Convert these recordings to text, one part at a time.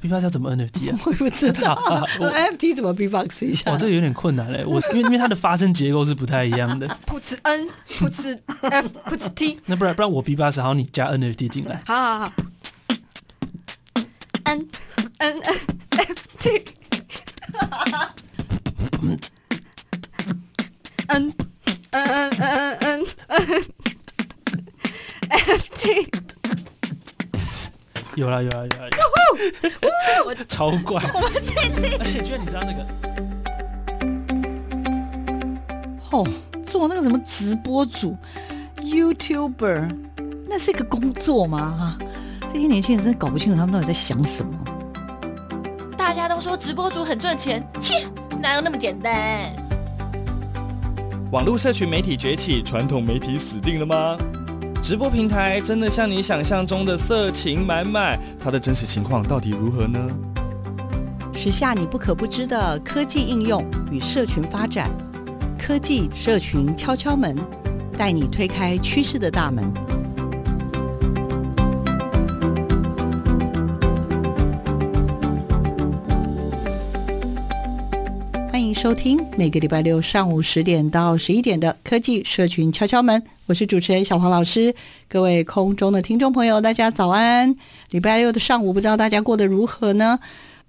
B-box 要怎么 NFT 啊？我不知道，NFT 怎么 B-box 一下？哇，这个有点困难嘞。我因为因为它的发声结构是不太一样的。噗呲 N，噗呲 F，噗呲 T。那不然不然我 B-box 好，你加 NFT 进来。好好好。N N N F T。N N N N N F T。有啦有啦有啦有，超怪！我们继续。而且居然你知道那个，哦，做那个什么直播主，YouTuber，那是一个工作吗？哈，这些年轻人真的搞不清楚他们到底在想什么。大家都说直播主很赚钱，切，哪有那么简单？网络社群媒体崛起，传统媒体死定了吗？直播平台真的像你想象中的色情满满？它的真实情况到底如何呢？时下你不可不知的科技应用与社群发展，科技社群敲敲门，带你推开趋势的大门。收听每个礼拜六上午十点到十一点的科技社群敲敲门。我是主持人小黄老师，各位空中的听众朋友，大家早安！礼拜六的上午，不知道大家过得如何呢？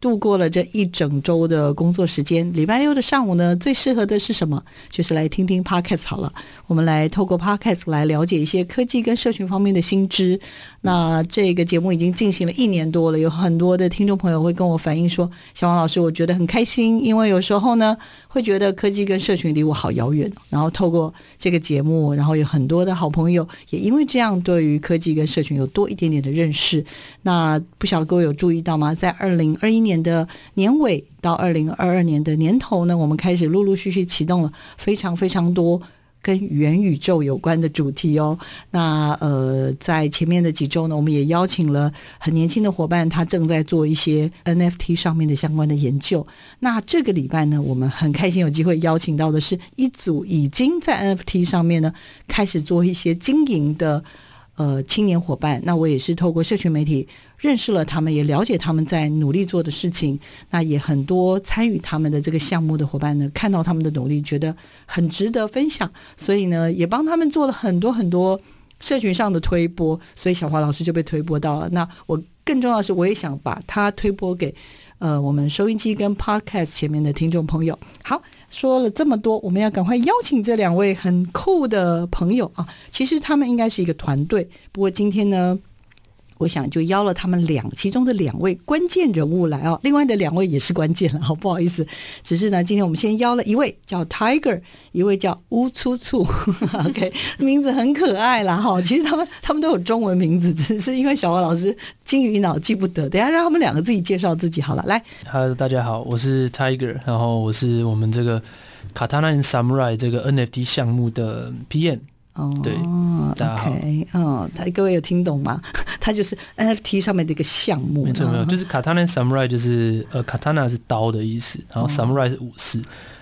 度过了这一整周的工作时间，礼拜六的上午呢，最适合的是什么？就是来听听 Podcast 好了。我们来透过 Podcast 来了解一些科技跟社群方面的新知。那这个节目已经进行了一年多了，有很多的听众朋友会跟我反映说：“小王老师，我觉得很开心，因为有时候呢，会觉得科技跟社群离我好遥远。然后透过这个节目，然后有很多的好朋友也因为这样，对于科技跟社群有多一点点的认识。那不晓得各位有注意到吗？在二零二一年的年尾到二零二二年的年头呢，我们开始陆陆续续启动了非常非常多。”跟元宇宙有关的主题哦，那呃，在前面的几周呢，我们也邀请了很年轻的伙伴，他正在做一些 NFT 上面的相关的研究。那这个礼拜呢，我们很开心有机会邀请到的是一组已经在 NFT 上面呢开始做一些经营的呃青年伙伴。那我也是透过社群媒体。认识了他们，也了解他们在努力做的事情。那也很多参与他们的这个项目的伙伴呢，看到他们的努力，觉得很值得分享，所以呢，也帮他们做了很多很多社群上的推播。所以小华老师就被推播到了。那我更重要的是，我也想把他推播给呃我们收音机跟 Podcast 前面的听众朋友。好，说了这么多，我们要赶快邀请这两位很酷的朋友啊！其实他们应该是一个团队，不过今天呢。我想就邀了他们两其中的两位关键人物来哦，另外的两位也是关键了，好不好意思？只是呢，今天我们先邀了一位叫 Tiger，一位叫乌粗粗，OK，名字很可爱啦哈。其实他们他们都有中文名字，只是因为小王老师金鱼脑记不得，等下让他们两个自己介绍自己好了。来，Hello，大家好，我是 Tiger，然后我是我们这个 Katana Samurai 这个 NFT 项目的 PM。哦，对，大家好。Okay, 哦，他各位有听懂吗？他就是 NFT 上面的一个项目。没错，没错，就是 Katana Samurai，就是呃，Katana 是刀的意思，然后 Samurai 是武士。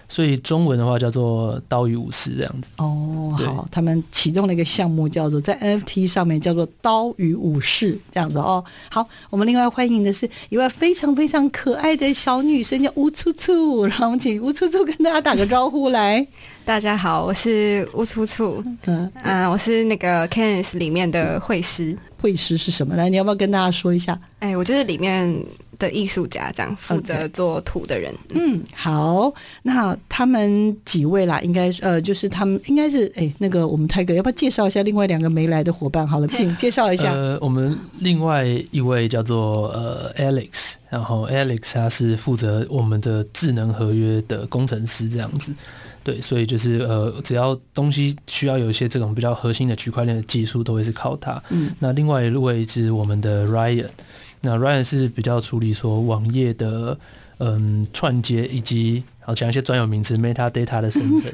哦所以中文的话叫做“刀与武士”这样子哦。好，他们启动了一个项目，叫做在 NFT 上面叫做“刀与武士”这样子哦。好，我们另外欢迎的是一位非常非常可爱的小女生，叫乌粗粗。然后我们请乌粗粗跟大家打个招呼来。大家好，我是乌粗粗。嗯嗯、呃，我是那个 Canvas 里面的绘师。绘师是什么？来，你要不要跟大家说一下？哎，我就是里面。的艺术家这样负责做图的人，嗯，好，那他们几位啦，应该呃，就是他们应该是哎，那个我们泰哥要不要介绍一下另外两个没来的伙伴？好了，请 介绍一下。呃，我们另外一位叫做呃 Alex，然后 Alex 他是负责我们的智能合约的工程师这样子，对，所以就是呃，只要东西需要有一些这种比较核心的区块链的技术，都会是靠他。嗯，那另外一位是我们的 Ryan。那 Ryan 是比较处理说网页的嗯串接以及好讲一些专有名词，metadata 的生成，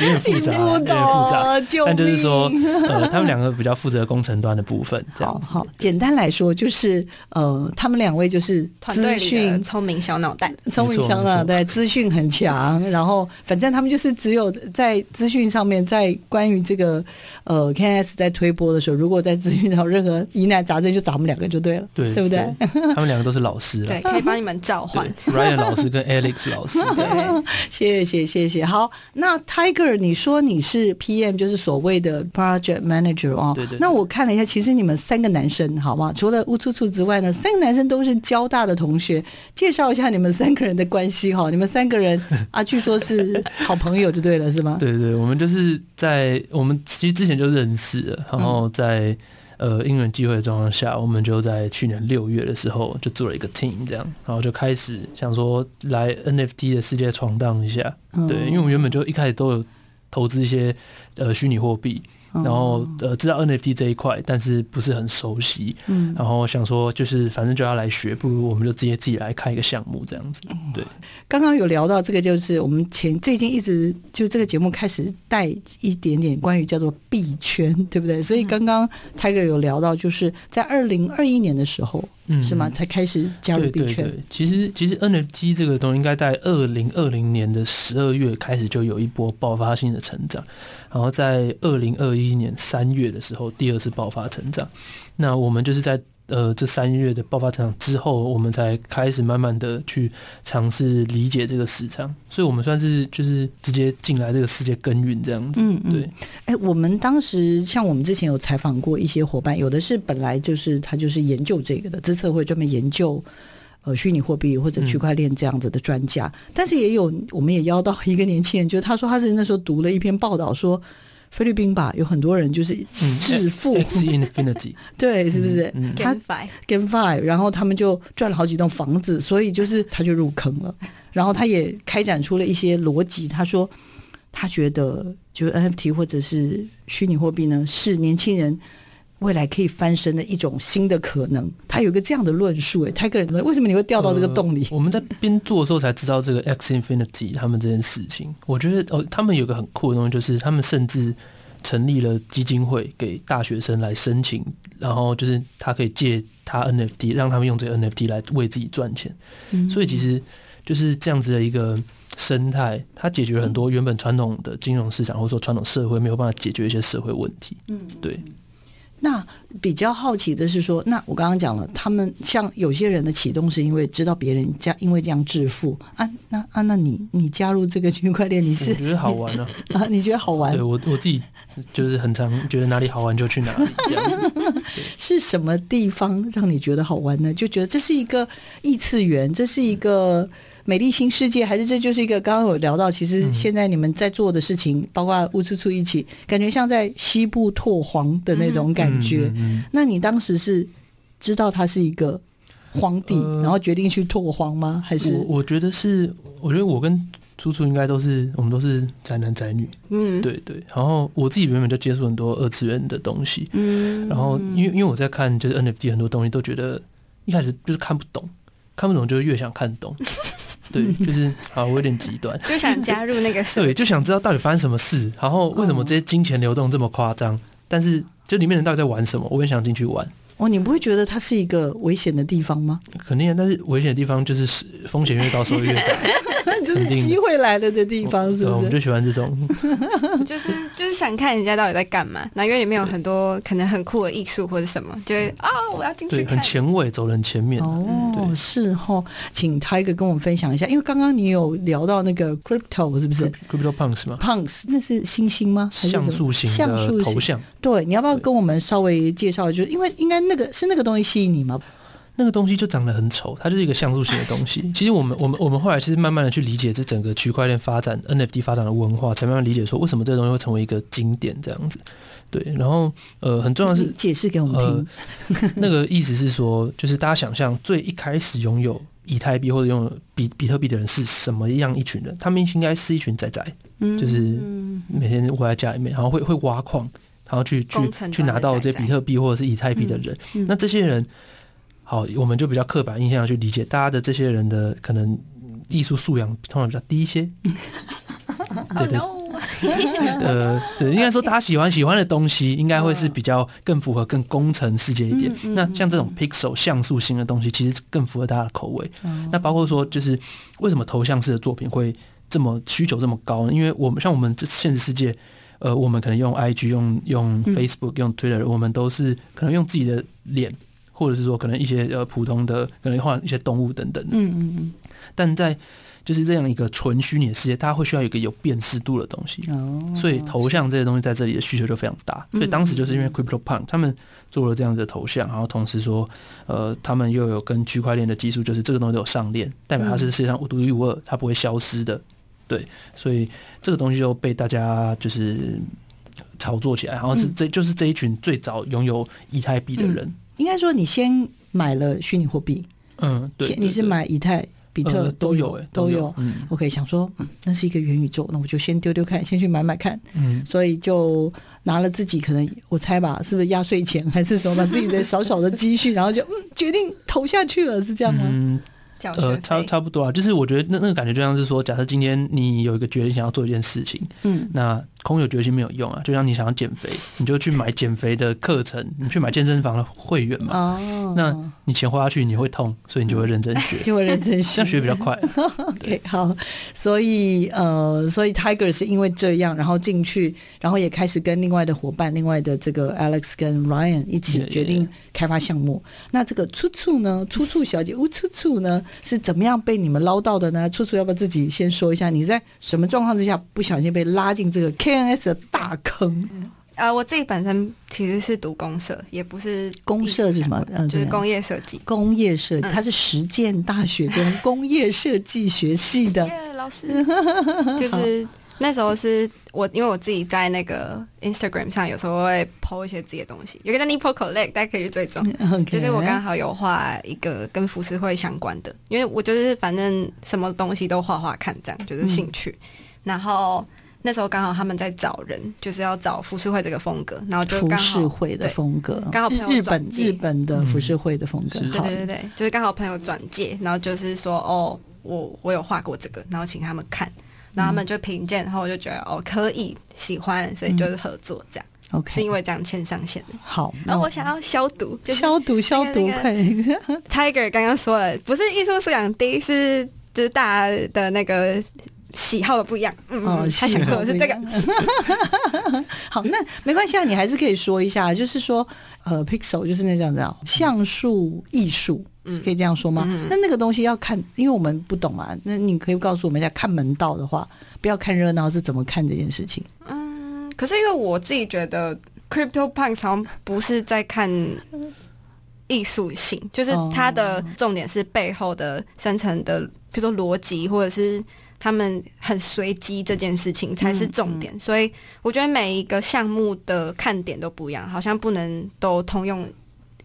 有点复杂，有点复杂。但就是说，呃，他们两个比较负责工程端的部分。这样好，好，简单来说就是，呃，他们两位就是团队里聪明小脑袋，聪明小脑袋，资讯很强。然后，反正他们就是只有在资讯上面，在关于这个呃，KNS 在推播的时候，如果在资讯上有任何疑难杂症，就找他们两个就对了，对，对不对？他们两个都是老师，对，可以帮你们召唤 Ryan 老师跟 Alex 老师。谢谢谢谢，好，那 Tiger，你说你是 PM，就是所谓的 Project Manager 哦。对对。那我看了一下，其实你们三个男生，好吗？除了乌粗粗之外呢，三个男生都是交大的同学。介绍一下你们三个人的关系哈。你们三个人 啊，据说是好朋友就对了，是吗？对对，我们就是在我们其实之前就认识了，然后在。嗯呃，因缘际会的状况下，我们就在去年六月的时候就做了一个 team，这样，然后就开始想说来 NFT 的世界闯荡一下。对，因为我们原本就一开始都有投资一些呃虚拟货币。然后呃，知道 NFT 这一块，但是不是很熟悉。嗯，然后想说，就是反正就要来学，不如我们就直接自己来开一个项目这样子。对，刚刚有聊到这个，就是我们前最近一直就这个节目开始带一点点关于叫做币圈，对不对？所以刚刚 Tiger 有聊到，就是在二零二一年的时候。嗯，是吗？才开始加入币圈。对对对，其实其实 NFT 这个东西应该在二零二零年的十二月开始就有一波爆发性的成长，然后在二零二一年三月的时候第二次爆发成长。那我们就是在。呃，这三月的爆发成长之后，我们才开始慢慢的去尝试理解这个市场，所以我们算是就是直接进来这个世界耕耘这样子。嗯，对。哎、欸，我们当时像我们之前有采访过一些伙伴，有的是本来就是他就是研究这个的，资策会专门研究呃虚拟货币或者区块链这样子的专家，嗯、但是也有我们也邀到一个年轻人，就是他说他是那时候读了一篇报道说。菲律宾吧，有很多人就是致富、嗯、，Axie Infinity，对，是不是？嗯嗯、他 GameFi GameFi，然后他们就赚了好几栋房子，所以就是他就入坑了。然后他也开展出了一些逻辑，他说他觉得就是 NFT 或者是虚拟货币呢，是年轻人。未来可以翻身的一种新的可能，他有一个这样的论述。哎，他个人为什么你会掉到这个洞里？呃、我们在边做的时候才知道这个 Axie Infinity 他们这件事情。我觉得哦，他们有个很酷的东西，就是他们甚至成立了基金会，给大学生来申请，然后就是他可以借他 NFT，让他们用这个 NFT 来为自己赚钱。嗯、所以其实就是这样子的一个生态，它解决了很多原本传统的金融市场或者说传统社会没有办法解决一些社会问题。嗯，对。那比较好奇的是说，那我刚刚讲了，他们像有些人的启动是因为知道别人家，因为这样致富啊，那啊，那你你加入这个区块链，你是觉得好玩啊，啊，你觉得好玩？对我我自己就是很常觉得哪里好玩就去哪里这样子。是什么地方让你觉得好玩呢？就觉得这是一个异次元，这是一个。美丽新世界，还是这就是一个刚刚有聊到，其实现在你们在做的事情，嗯、包括乌粗粗一起，感觉像在西部拓荒的那种感觉。那你当时是知道它是一个荒地，呃、然后决定去拓荒吗？还是我，我觉得是，我觉得我跟粗粗应该都是，我们都是宅男宅女。嗯，对对。然后我自己原本就接触很多二次元的东西。嗯。然后因为因为我在看就是 NFT 很多东西，都觉得一开始就是看不懂，看不懂就越想看懂。对，就是啊，我有点极端，就想加入那个社，对，就想知道到底发生什么事，然后为什么这些金钱流动这么夸张？但是就里面人到底在玩什么？我也想进去玩。哦，你不会觉得它是一个危险的地方吗？肯定，但是危险的地方就是风险越高，收益越大。就是机会来了的地方，是不是？我们就喜欢这种 就是就是想看人家到底在干嘛。那因为里面有很多可能很酷的艺术或者什么，就会啊、哦，我要进去看。对，很前卫，走得很前面。哦，对是哦，请 Tiger 跟我们分享一下，因为刚刚你有聊到那个 Crypto 是不是？Crypto Punks 吗？Punks 那是星星吗？像素型的头像。对，你要不要跟我们稍微介绍？就是因为应该那个是那个东西吸引你吗？那个东西就长得很丑，它就是一个像素型的东西。其实我们我们我们后来其实慢慢的去理解这整个区块链发展、NFT 发展的文化，才慢慢理解说为什么这个东西会成为一个经典这样子。对，然后呃，很重要的是解释给我们听。呃，那个意思是说，就是大家想象最一开始拥有以太币或者拥有比比特币的人是什么样一群人？他们应该是一群仔仔，就是每天窝在家里面，然后会会挖矿，然后去去去拿到这比特币或者是以太币的人。嗯嗯、那这些人。好，我们就比较刻板印象去理解大家的这些人的可能艺术素养通常比较低一些。对对，呃，对，应该说大家喜欢喜欢的东西，应该会是比较更符合更工程世界一点。那像这种 pixel 像素型的东西，其实更符合大家的口味。那包括说，就是为什么头像式的作品会这么需求这么高呢？因为我们像我们这现实世界，呃，我们可能用 IG、用用 Facebook、用 Twitter，我们都是可能用自己的脸，或者是说可能一些呃普通的，可能画一些动物等等。嗯嗯嗯。但在就是这样一个纯虚拟的世界，它会需要一个有辨识度的东西。哦。所以头像这些东西在这里的需求就非常大。所以当时就是因为 CryptoPunk 他们做了这样子的头像，然后同时说，呃，他们又有跟区块链的技术，就是这个东西都有上链，代表它是世界上独一无二，它不会消失的。对，所以这个东西就被大家就是炒作起来，然后是这就是这一群最早拥有以太币的人。应该说，你先买了虚拟货币，嗯，对，你是买以太、比特都有，哎，都有。嗯，OK，想说，嗯，那是一个元宇宙，那我就先丢丢看，先去买买看。嗯，所以就拿了自己可能我猜吧，是不是压岁钱还是什么，把自己的小小的积蓄，然后就嗯决定投下去了，是这样吗？呃，差差不多啊，就是我觉得那那个感觉就像是说，假设今天你有一个决定想要做一件事情，嗯，那空有决心没有用啊，就像你想要减肥，你就去买减肥的课程，你去买健身房的会员嘛，哦，那你钱花下去你会痛，所以你就会认真学，就会认真学，这样学比较快。OK，好，所以呃，所以 Tiger 是因为这样，然后进去，然后也开始跟另外的伙伴，另外的这个 Alex 跟 Ryan 一起决定开发项目。Yeah, yeah. 那这个粗粗呢，粗粗小姐，乌粗粗呢？是怎么样被你们捞到的呢？处处要不要自己先说一下？你在什么状况之下不小心被拉进这个 KNS 的大坑？呃，我自己本身其实是读公社，也不是公社是什么？嗯，就是工业设计。工业设计，它是实践大学跟工业设计学系的。耶，老师，就是。那时候是我，因为我自己在那个 Instagram 上有时候会 po 一些自己的东西，有个叫 Nipple Collect，大家可以去追踪。Okay. 就是我刚好有画一个跟浮世绘相关的，因为我就是反正什么东西都画画看，这样就是兴趣。嗯、然后那时候刚好他们在找人，就是要找浮世绘这个风格，然后就刚好浮世绘的风格，刚好朋友日本日本的浮世绘的风格，嗯、对对对对，就是刚好朋友转介，然后就是说哦，我我有画过这个，然后请他们看。然后他们就评鉴，然后我就觉得哦可以喜欢，所以就是合作这样。OK，是因为这样签上线的。好，然后我想要消毒，就消毒消毒。Tiger 刚刚说了，不是艺术素养低，是就是大家的那个喜好的不一样。嗯，他想说的是这个。好，那没关系啊，你还是可以说一下，就是说呃，Pixel 就是那这样子，像素艺术。可以这样说吗？嗯、那那个东西要看，因为我们不懂嘛。那你可以告诉我们一下，看门道的话，不要看热闹，是怎么看这件事情？嗯，可是因为我自己觉得，CryptoPunk 好像不是在看艺术性，就是它的重点是背后的生成的，比如说逻辑，或者是他们很随机这件事情才是重点。嗯嗯、所以我觉得每一个项目的看点都不一样，好像不能都通用。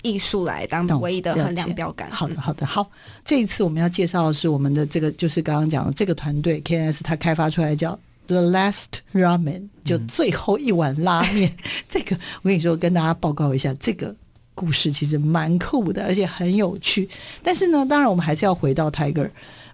艺术来当唯一的衡量标杆。好的，好的，好。这一次我们要介绍的是我们的这个，就是刚刚讲的这个团队 KNS，他开发出来叫 The Last Ramen，就最后一碗拉面。嗯、这个我跟你说，跟大家报告一下，这个故事其实蛮酷的，而且很有趣。但是呢，当然我们还是要回到 Tiger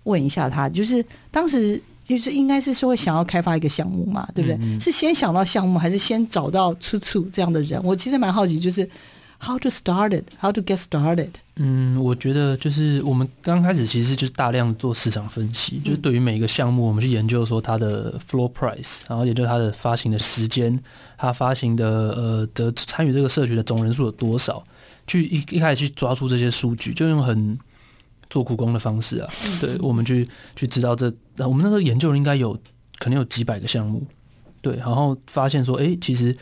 问一下他，就是当时就是应该是说想要开发一个项目嘛，对不对？嗯嗯是先想到项目，还是先找到出处这样的人？我其实蛮好奇，就是。How to start it? How to get started? 嗯，我觉得就是我们刚开始其实就是大量做市场分析，嗯、就是对于每一个项目，我们去研究说它的 floor price，然后也就是它的发行的时间，它发行的呃的参与这个社群的总人数有多少，去一一开始去抓出这些数据，就用很做苦工的方式啊，嗯、对，我们去去知道这，我们那时候研究应该有可能有几百个项目，对，然后发现说，哎、欸，其实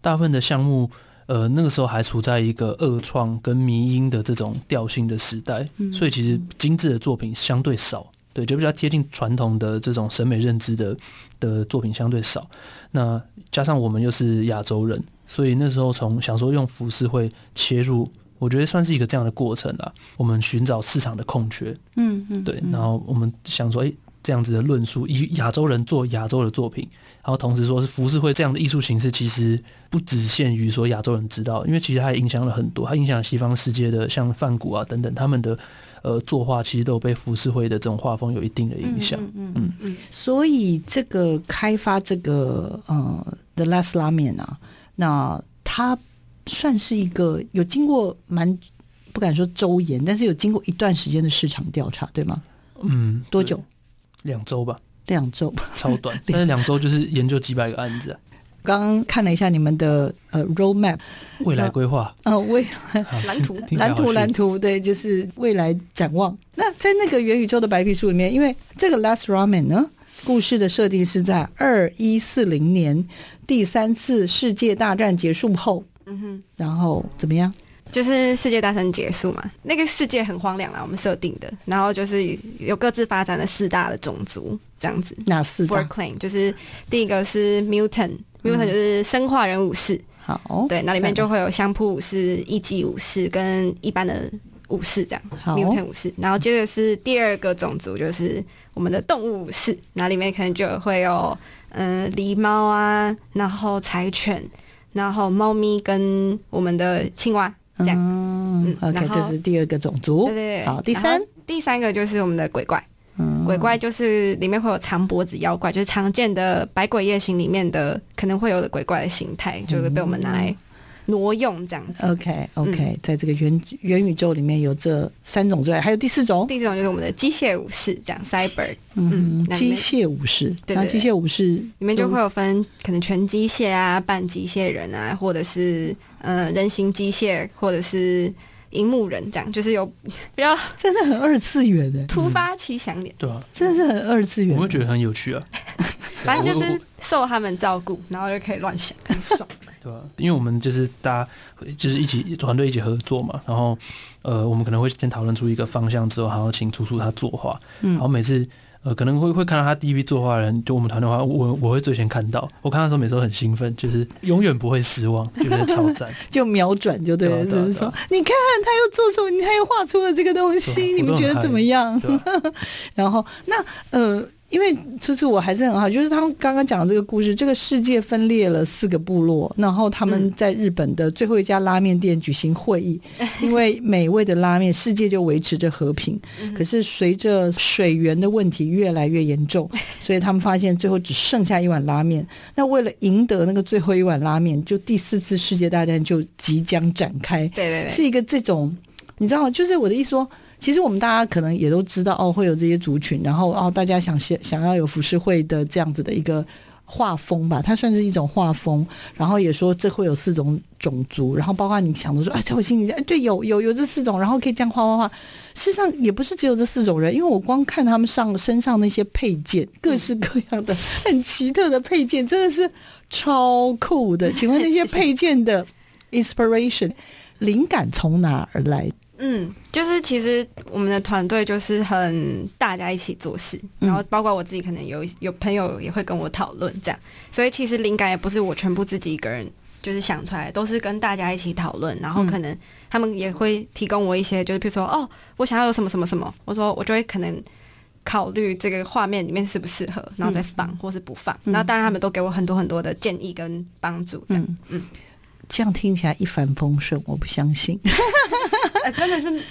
大部分的项目。呃，那个时候还处在一个恶创跟迷因的这种调性的时代，所以其实精致的作品相对少，对，就比较贴近传统的这种审美认知的的作品相对少。那加上我们又是亚洲人，所以那时候从想说用服饰会切入，我觉得算是一个这样的过程啦。我们寻找市场的空缺，嗯嗯，对，然后我们想说，哎。这样子的论述，以亚洲人做亚洲的作品，然后同时说是浮世绘这样的艺术形式，其实不只限于说亚洲人知道，因为其实它也影响了很多，它影响西方世界的像梵谷啊等等他们的呃作画，其实都有被浮世绘的这种画风有一定的影响。嗯嗯嗯，嗯。所以这个开发这个呃 The Last Ramen 啊，那它算是一个有经过蛮不敢说周延，但是有经过一段时间的市场调查，对吗？嗯，多久？两周吧。两周，超短。但是两周就是研究几百个案子啊。刚刚看了一下你们的呃 roadmap 未来规划，呃未来 蓝图 蓝图蓝图，对，就是未来展望。那在那个元宇宙的白皮书里面，因为这个 Last Ramen 呢，故事的设定是在二一四零年第三次世界大战结束后，嗯哼，然后怎么样？就是世界大战结束嘛，那个世界很荒凉啊，我们设定的，然后就是有各自发展的四大的种族这样子。哪四大 Four Clan 就是第一个是 Mutant。Mutant 就是生化人武士，好，对，那里面就会有相扑武士、一级武士跟一般的武士这样。好，Mutant 武士，然后接着是第二个种族，就是我们的动物武士，那里面可能就会有嗯狸猫啊，然后柴犬，然后猫咪跟我们的青蛙这样。嗯，OK，这是第二个种族。对对对，好，第三，第三个就是我们的鬼怪。鬼怪就是里面会有长脖子妖怪，就是常见的《百鬼夜行》里面的可能会有的鬼怪的形态，就是被我们拿来挪用这样子。OK OK，嗯，在这个元元宇宙里面有这三种之外，还有第四种，第四种就是我们的机械武士，这样 Cyber。嗯，机械武士，对，机械武士里面就会有分可能全机械啊、半机械人啊，或者是呃人形机械，或者是。荧幕人这样，就是有 比较真的很二次元的突发奇想点，对啊，真的是很二次元，我会觉得很有趣啊。反正就是受他们照顾，然后就可以乱想，很爽。对啊，因为我们就是大家就是一起团队一起合作嘛，然后呃，我们可能会先讨论出一个方向之后，然后请楚楚他作画，嗯然后每次。呃，可能会会看到他第一批作画的人，就我们团队的话，我我会最先看到。我看到的时候，每次都很兴奋，就是永远不会失望，觉得超赞，就秒转就对了。就是说，你看他又做什么，你他又画出了这个东西，你们觉得怎么样？然后那呃。因为初初我还是很好，就是他们刚刚讲的这个故事，这个世界分裂了四个部落，然后他们在日本的最后一家拉面店举行会议，嗯、因为美味的拉面，世界就维持着和平。嗯、可是随着水源的问题越来越严重，所以他们发现最后只剩下一碗拉面。那为了赢得那个最后一碗拉面，就第四次世界大战就即将展开。对对对，是一个这种，你知道？就是我的意思说。其实我们大家可能也都知道哦，会有这些族群，然后哦，大家想想想要有浮世绘的这样子的一个画风吧，它算是一种画风。然后也说这会有四种种族，然后包括你想的说，哎，在我心里，哎，对，有有有这四种，然后可以这样画画画。事实上也不是只有这四种人，因为我光看他们上身上那些配件，各式各样的很奇特的配件，真的是超酷的。请问那些配件的 inspiration 灵感从哪儿来？嗯，就是其实我们的团队就是很大家一起做事，然后包括我自己，可能有有朋友也会跟我讨论这样，所以其实灵感也不是我全部自己一个人就是想出来，都是跟大家一起讨论，然后可能他们也会提供我一些，就是比如说哦，我想要有什么什么什么，我说我就会可能考虑这个画面里面适不适合，然后再放或是不放，那当然他们都给我很多很多的建议跟帮助，这样，嗯，这样听起来一帆风顺，我不相信。欸、真的是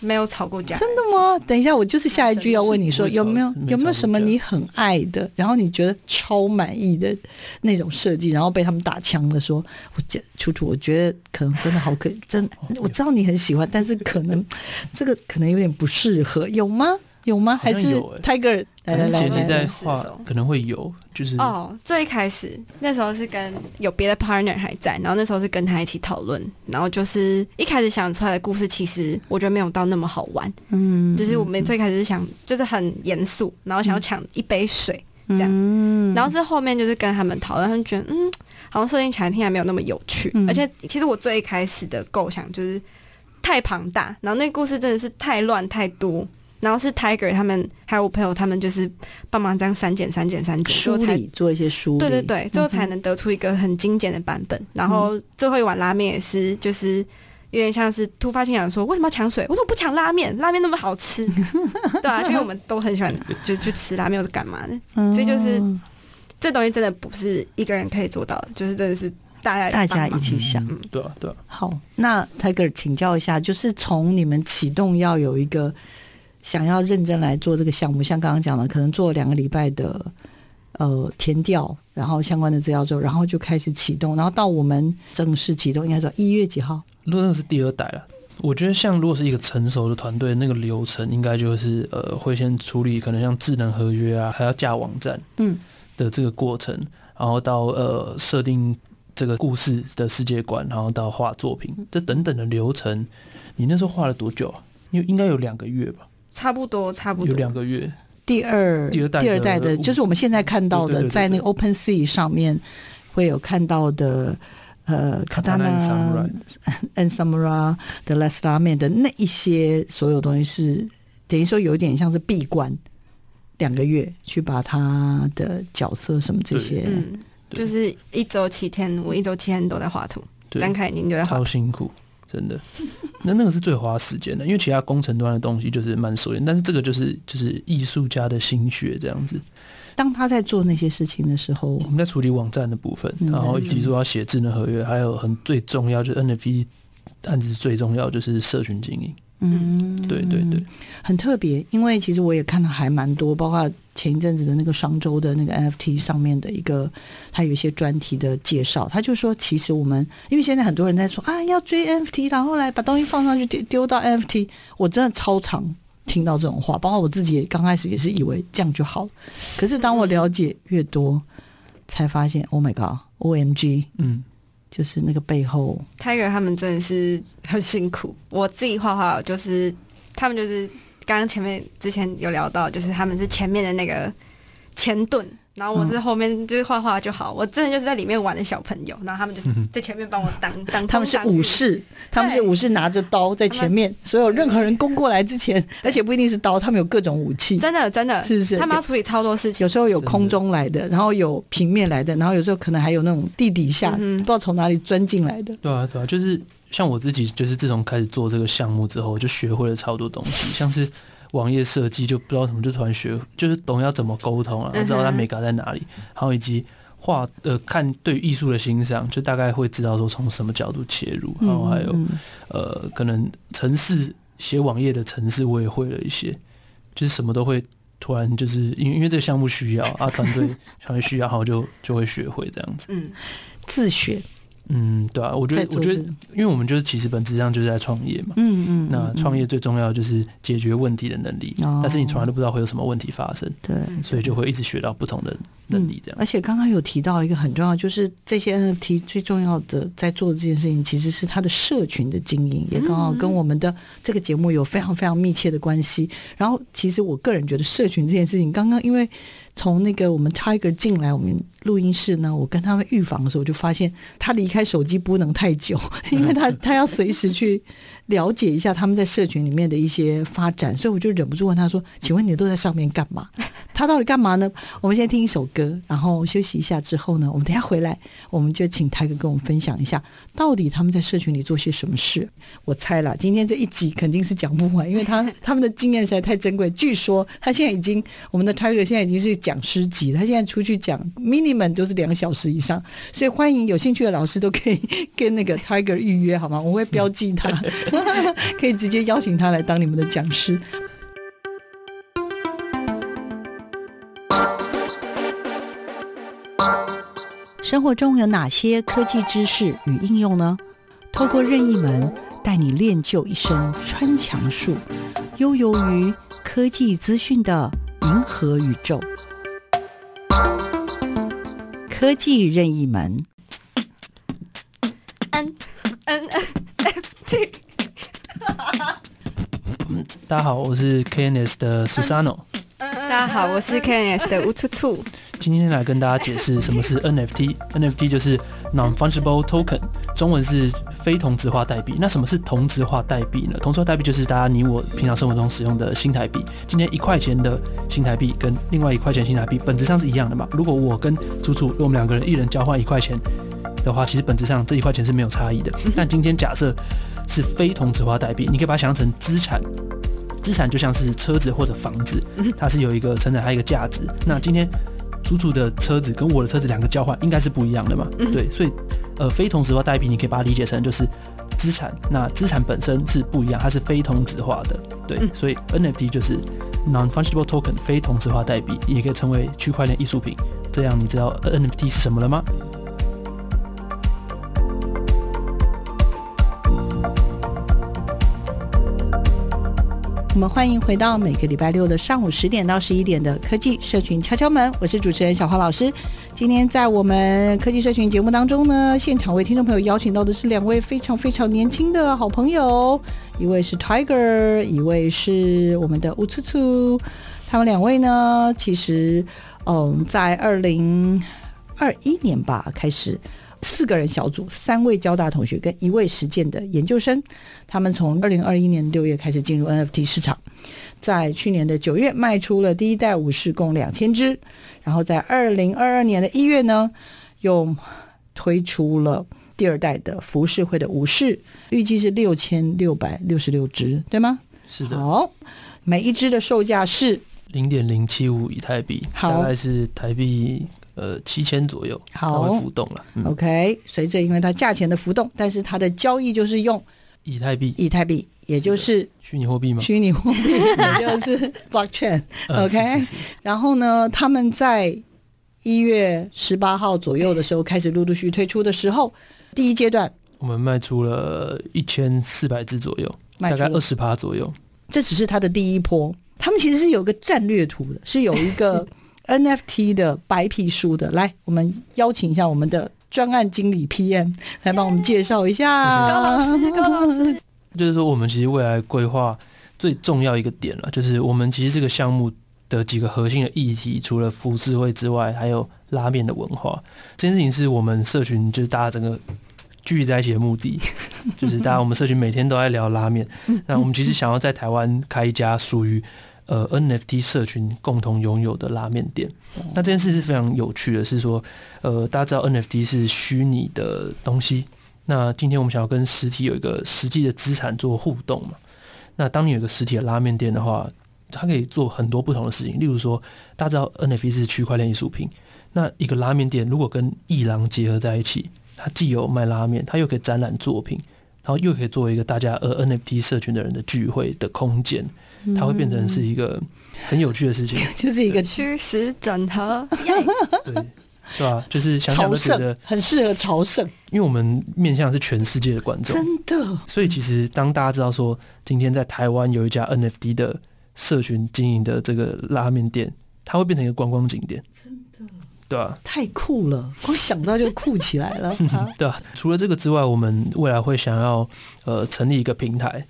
没有吵过架，真的吗？等一下，我就是下一句要问你说，有没有有没有什么你很爱的，然后你觉得超满意的那种设计，然后被他们打枪的说，我觉楚楚，我觉得可能真的好可，真我知道你很喜欢，但是可能这个可能有点不适合，有吗？有吗？还是 Tiger 来来来，你在画可能会有，就是哦，最开始那时候是跟有别的 partner 还在，然后那时候是跟他一起讨论，然后就是一开始想出来的故事，其实我觉得没有到那么好玩，嗯，就是我们最开始是想就是很严肃，然后想要抢一杯水这样，嗯，然后是后面就是跟他们讨论，他们觉得嗯，好像设定起来听起来没有那么有趣，而且其实我最开始的构想就是太庞大，然后那故事真的是太乱太多。然后是 Tiger 他们还有我朋友他们就是帮忙这样删减删减删减，梳理做一些梳理，对对对，最后才能得出一个很精简的版本。嗯、然后最后一碗拉面也是，就是有点像是突发性想说为什么要抢水？我说不抢拉面，拉面那么好吃，对啊，因为我们都很喜欢就去吃拉面，或是干嘛的，所以就是这东西真的不是一个人可以做到的，就是真的是大家大家一起想，嗯、对啊，对啊。好，那 Tiger 请教一下，就是从你们启动要有一个想要认真来做这个项目，像刚刚讲的，可能做两个礼拜的呃填调，然后相关的资料之后，然后就开始启动，然后到我们正式启动，应该说一月几号？如果那个是第二代了，我觉得像如果是一个成熟的团队，那个流程应该就是呃会先处理可能像智能合约啊，还要架网站，嗯的这个过程，嗯、然后到呃设定。这个故事的世界观，然后到画作品，这等等的流程，你那时候画了多久啊？应应该有两个月吧？差不多，差不多。有两个月。第二第二代第二代的，就是我们现在看到的，在那个 Open Sea 上面会有看到的，呃，Katana and Samura 的 Last Starman 的那一些所有东西是等于说有一点像是闭关两个月去把他的角色什么这些。就是一周七天，我一周七天都在画图，张凯宁就在画图，超辛苦，真的。那那个是最花时间的，因为其他工程端的东西就是蛮熟练，但是这个就是就是艺术家的心血这样子。当他在做那些事情的时候，我们在处理网站的部分，然后以及说要写智能合约，还有很最重要就是 NFT 案子最重要就是社群经营。嗯，对对对，很特别，因为其实我也看了还蛮多，包括前一阵子的那个商周的那个 NFT 上面的一个，他有一些专题的介绍，他就说，其实我们因为现在很多人在说啊，要追 NFT，然后来把东西放上去丢丢到 NFT，我真的超常听到这种话，包括我自己也刚开始也是以为这样就好，可是当我了解越多，才发现 Oh my God，OMG，嗯。就是那个背后，Tiger 他们真的是很辛苦。我自己画画，就是他们就是刚刚前面之前有聊到，就是他们是前面的那个前盾。然后我是后面就是画画就好，我真的就是在里面玩的小朋友，然后他们就是在前面帮我挡 挡。他们是武士，他们是武士拿着刀在前面，所有任何人攻过来之前，而且不一定是刀，他们有各种武器。真的真的，是不是？他们要处理超多事情，有时候有空中来的，然后有平面来的，然后有时候可能还有那种地底下不知道从哪里钻进来的。对啊对啊，就是像我自己，就是自从开始做这个项目之后，就学会了超多东西，像是。网页设计就不知道什么，就突然学，就是懂要怎么沟通啊，知道它美感在哪里，然后以及画呃看对艺术的欣赏，就大概会知道说从什么角度切入，然后还有呃，可能城市写网页的城市我也会了一些，就是什么都会突然就是因为因为这个项目需要啊，团队 团队需要，然后就就会学会这样子，嗯，自学。嗯，对啊，我觉得，我觉得，因为我们就是其实本质上就是在创业嘛，嗯嗯，那创业最重要的就是解决问题的能力，嗯、但是你从来都不知道会有什么问题发生，对，所以就会一直学到不同的能力，这样、嗯。而且刚刚有提到一个很重要，就是这些 NFT 最重要的在做的这件事情，其实是它的社群的经营，也刚好跟我们的这个节目有非常非常密切的关系。然后，其实我个人觉得社群这件事情，刚刚因为。从那个我们 Tiger 进来我们录音室呢，我跟他们预防的时候，我就发现他离开手机不能太久，因为他他要随时去了解一下他们在社群里面的一些发展，所以我就忍不住问他说：“请问你都在上面干嘛？” 他到底干嘛呢？我们先听一首歌，然后休息一下之后呢，我们等下回来，我们就请 Tiger 跟我们分享一下，到底他们在社群里做些什么事。我猜了，今天这一集肯定是讲不完，因为他 他们的经验实在太珍贵。据说他现在已经，我们的 Tiger 现在已经是讲师级，他现在出去讲 minimum 都是两个小时以上，所以欢迎有兴趣的老师都可以跟那个 Tiger 预约，好吗？我会标记他。可以直接邀请他来当你们的讲师。生活中有哪些科技知识与应用呢？透过任意门带你练就一身穿墙术，悠游于科技资讯的银河宇宙。科技任意门。大家好，我是 KNS 的 Susano。大家好，我是 KNS 的乌兔兔。今天来跟大家解释什么是 NFT。NFT 就是 Non-Fungible Token，中文是非同质化代币。那什么是同质化代币呢？同质化代币就是大家你我平常生活中使用的新台币。今天一块钱的新台币跟另外一块钱新台币本质上是一样的嘛？如果我跟楚楚，我们两个人一人交换一块钱的话，其实本质上这一块钱是没有差异的。但今天假设是非同质化代币，你可以把它想象成资产，资产就像是车子或者房子，它是有一个承载它一个价值。那今天楚楚的车子跟我的车子两个交换，应该是不一样的嘛？对，所以呃，非同质化代币你可以把它理解成就是资产，那资产本身是不一样，它是非同质化的，对，嗯、所以 NFT 就是 non-fungible token 非同质化代币，也可以称为区块链艺术品。这样你知道 NFT 是什么了吗？我们欢迎回到每个礼拜六的上午十点到十一点的科技社群敲敲门，我是主持人小花老师。今天在我们科技社群节目当中呢，现场为听众朋友邀请到的是两位非常非常年轻的好朋友，一位是 Tiger，一位是我们的乌粗粗。他们两位呢，其实嗯，在二零二一年吧开始。四个人小组，三位交大同学跟一位实践的研究生，他们从二零二一年六月开始进入 NFT 市场，在去年的九月卖出了第一代武士共两千只，然后在二零二二年的一月呢，又推出了第二代的浮世绘的武士，预计是六千六百六十六只，对吗？是的。好，每一只的售价是零点零七五以太币，大概是台币。呃，七千左右，它会浮动了。嗯、OK，随着因为它价钱的浮动，但是它的交易就是用以太币，以太币，也就是虚拟货币吗？虚拟货币，也就是 blockchain。OK，然后呢，他们在一月十八号左右的时候开始陆陆续续推出的时候，第一阶段我们卖出了一千四百只左右，大概二十趴左右。这只是它的第一波，他们其实是有个战略图的，是有一个。NFT 的白皮书的，来，我们邀请一下我们的专案经理 PM 来帮我们介绍一下。高老师，高老师，就是说，我们其实未来规划最重要一个点了，就是我们其实这个项目的几个核心的议题，除了浮世绘之外，还有拉面的文化。这件事情是我们社群就是大家整个聚集在一起的目的，就是大家我们社群每天都在聊拉面。那我们其实想要在台湾开一家属于。呃，NFT 社群共同拥有的拉面店，那这件事是非常有趣的，是说，呃，大家知道 NFT 是虚拟的东西，那今天我们想要跟实体有一个实际的资产做互动嘛？那当你有一个实体的拉面店的话，它可以做很多不同的事情，例如说，大家知道 NFT 是区块链艺术品，那一个拉面店如果跟艺廊结合在一起，它既有卖拉面，它又可以展览作品，然后又可以作为一个大家呃 NFT 社群的人的聚会的空间。它会变成是一个很有趣的事情，嗯、就是一个虚实整合，对对吧？就是想想都觉得很适合朝圣，因为我们面向的是全世界的观众，真的。所以其实当大家知道说今天在台湾有一家 NFT 的社群经营的这个拉面店，它会变成一个观光景点，真的，对吧？太酷了，光想到就酷起来了，对吧？除了这个之外，我们未来会想要呃成立一个平台。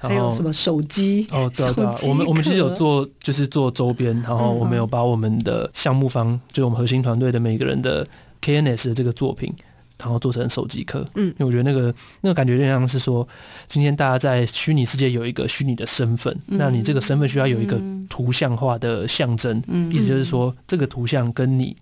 还有什么手机？哦，对啊，对啊，我们我们其实有做，就是做周边，然后我们有把我们的项目方，就是我们核心团队的每个人的 KNS 的这个作品，然后做成手机壳。嗯，因为我觉得那个那个感觉就像是说，今天大家在虚拟世界有一个虚拟的身份，那你这个身份需要有一个图像化的象征，嗯意思就是说，这个图像跟你，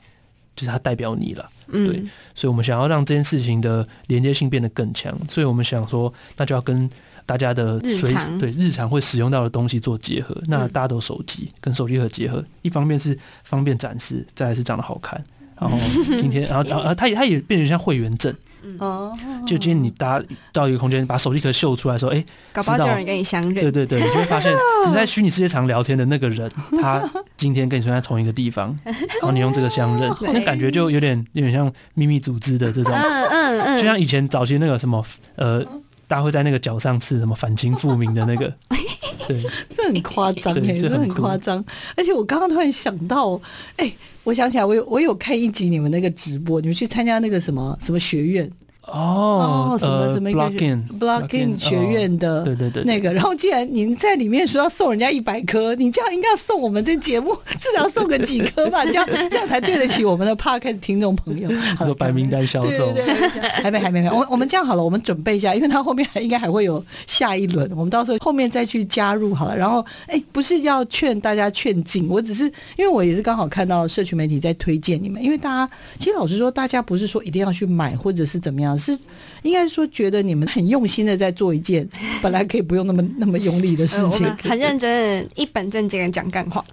就是它代表你了。对，所以我们想要让这件事情的连接性变得更强，所以我们想说，那就要跟。大家的随对日常会使用到的东西做结合，那大家都手机跟手机壳结合，一方面是方便展示，再来是长得好看。然后今天，然后然后它也它也变成像会员证哦。就今天你搭到一个空间，把手机壳秀出来说，哎，搞不好就有人跟你相认。对对对，你就会发现 你在虚拟世界常聊天的那个人，他今天跟你说在同一个地方，然后你用这个相认，那感觉就有点有点像秘密组织的这种，嗯嗯嗯，就像以前早期那个什么呃。大家会在那个脚上刺什么反清复明的那个，对，这很夸张哎，这很夸张。而且我刚刚突然想到，哎、欸，我想起来，我有我有看一集你们那个直播，你们去参加那个什么什么学院。哦，什么什么 Blockin 学院的，对对对，那个。然后既然您在里面说要送人家一百颗，你这样应该要送我们这节目 至少送个几颗吧？这样这样才对得起我们的 Podcast 听众朋友。说白名单销售，对对对，还没还没没。我我们这样好了，我们准备一下，因为他后面还应该还会有下一轮，我们到时候后面再去加入好了。然后哎，不是要劝大家劝进，我只是因为我也是刚好看到社群媒体在推荐你们，因为大家其实老实说，大家不是说一定要去买或者是怎么样。是，应该说觉得你们很用心的在做一件本来可以不用那么那么用力的事情，呃、很认真，一本正经的讲干话。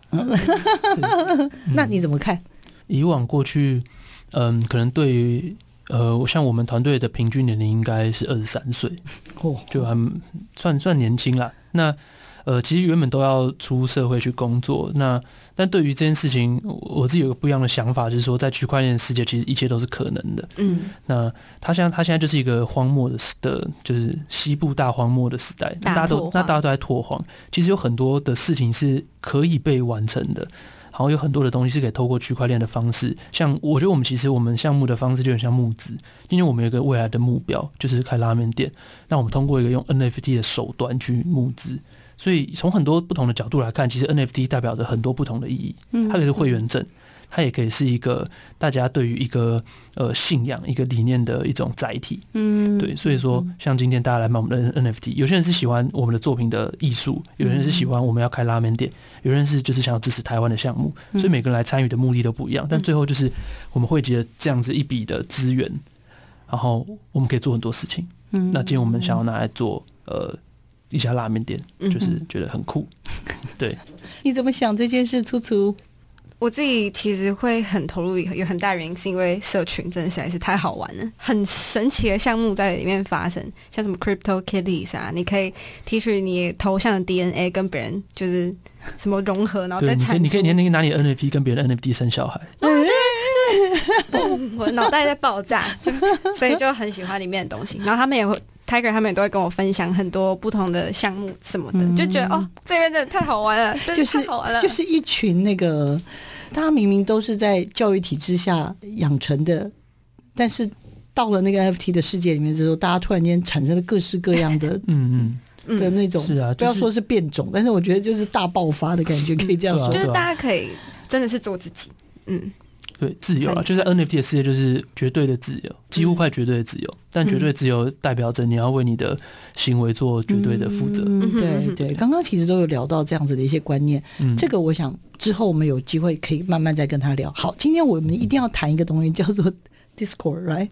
那你怎么看？以往过去，嗯，可能对于呃，像我们团队的平均年龄应该是二十三岁，哦，就还算算年轻啦。那呃，其实原本都要出社会去工作，那但对于这件事情，我自己有个不一样的想法，就是说，在区块链世界，其实一切都是可能的。嗯，那他现在他现在就是一个荒漠的时的，就是西部大荒漠的时代，那大家都那大家都在拓荒，其实有很多的事情是可以被完成的，然后有很多的东西是可以透过区块链的方式，像我觉得我们其实我们项目的方式就很像募资，因为我们有一个未来的目标就是开拉面店，那我们通过一个用 NFT 的手段去募资。所以从很多不同的角度来看，其实 NFT 代表着很多不同的意义。它可以是会员证，它也可以是一个大家对于一个呃信仰、一个理念的一种载体。嗯，对。所以说，像今天大家来买我们的 NFT，有些人是喜欢我们的作品的艺术，有人是喜欢我们要开拉面店，有人是就是想要支持台湾的项目。所以每个人来参与的目的都不一样，但最后就是我们汇集了这样子一笔的资源，然后我们可以做很多事情。嗯，那今天我们想要拿来做呃。一家拉面店，就是觉得很酷。嗯、对，你怎么想这件事？粗粗，我自己其实会很投入，有很大原因是因为社群真的实在是太好玩了，很神奇的项目在里面发生，像什么 Crypto Kitties 啊，你可以提取你头像的 DNA 跟别人就是什么融合，然后再产，你可以你可以拿你的 NFT 跟别人的 NFT 生小孩。对对对，我脑袋在爆炸，就所以就很喜欢里面的东西，然后他们也会。Tiger 他们也都会跟我分享很多不同的项目什么的，嗯、就觉得哦，这边真的太好玩了，就是太好玩了，就是一群那个，大家明明都是在教育体制下养成的，但是到了那个 NFT 的世界里面之后，大家突然间产生了各式各样的，嗯嗯。的那种，是啊，不要说是变种，但是我觉得就是大爆发的感觉，可以这样说，就是大家可以真的是做自己，嗯。对，自由啊，就在 NFT 的世界，就是绝对的自由，几乎快绝对的自由。但绝对自由代表着你要为你的行为做绝对的负责。嗯、对对，刚刚其实都有聊到这样子的一些观念。嗯，这个我想之后我们有机会可以慢慢再跟他聊。好，今天我们一定要谈一个东西，叫做 Discord，right？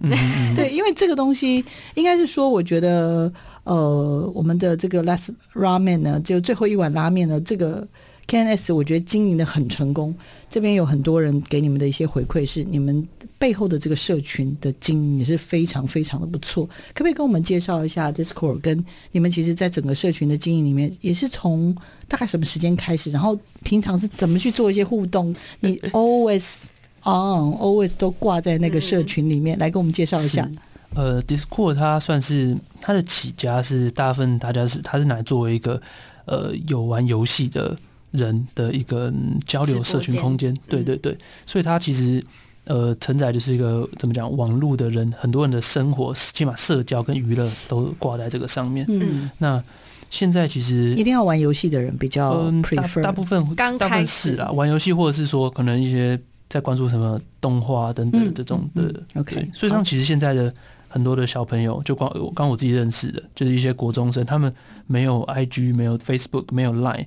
对，因为这个东西应该是说，我觉得呃，我们的这个 Last Ramen 呢，就最后一碗拉面呢，这个。KNS 我觉得经营的很成功，这边有很多人给你们的一些回馈，是你们背后的这个社群的经营也是非常非常的不错。可不可以跟我们介绍一下 Discord？跟你们其实在整个社群的经营里面，也是从大概什么时间开始？然后平常是怎么去做一些互动？你 always on，always 都挂在那个社群里面，来跟我们介绍一下。呃，Discord 它算是它的起家是大部分大家是它是拿来作为一个呃有玩游戏的。人的一个交流社群空间，对对对，所以它其实呃承载就是一个怎么讲，网络的人，很多人的生活，起码社交跟娱乐都挂在这个上面。嗯，那现在其实一定要玩游戏的人比较 prefer，大部分刚开始啦，玩游戏或者是说可能一些在关注什么动画等等这种的。OK，所以像其实现在的很多的小朋友，就光刚我自己认识的，就是一些国中生，他们没有 IG，没有 Facebook，没有 Line。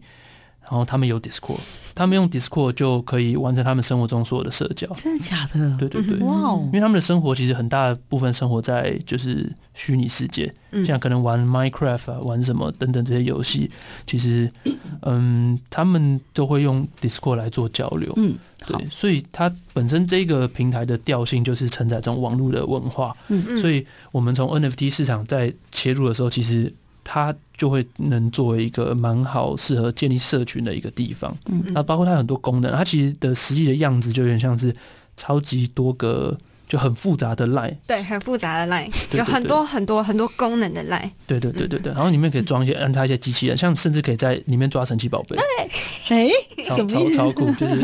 然后他们有 Discord，他们用 Discord 就可以完成他们生活中所有的社交。真的假的？对对对，哇哦！因为他们的生活其实很大部分生活在就是虚拟世界，像可能玩 Minecraft 啊，玩什么等等这些游戏，其实 嗯，他们都会用 Discord 来做交流。嗯，对，所以它本身这个平台的调性就是承载这种网络的文化。嗯嗯，所以我们从 NFT 市场在切入的时候，其实。它就会能作为一个蛮好适合建立社群的一个地方，嗯，那包括它很多功能，它其实的实际的样子就有点像是超级多个。就很复杂的 line，对，很复杂的 line，有很多很多很多功能的 line，对对对对对，然后里面可以装一些安插一些机器人，像甚至可以在里面抓神奇宝贝，对，哎，超超超酷，就是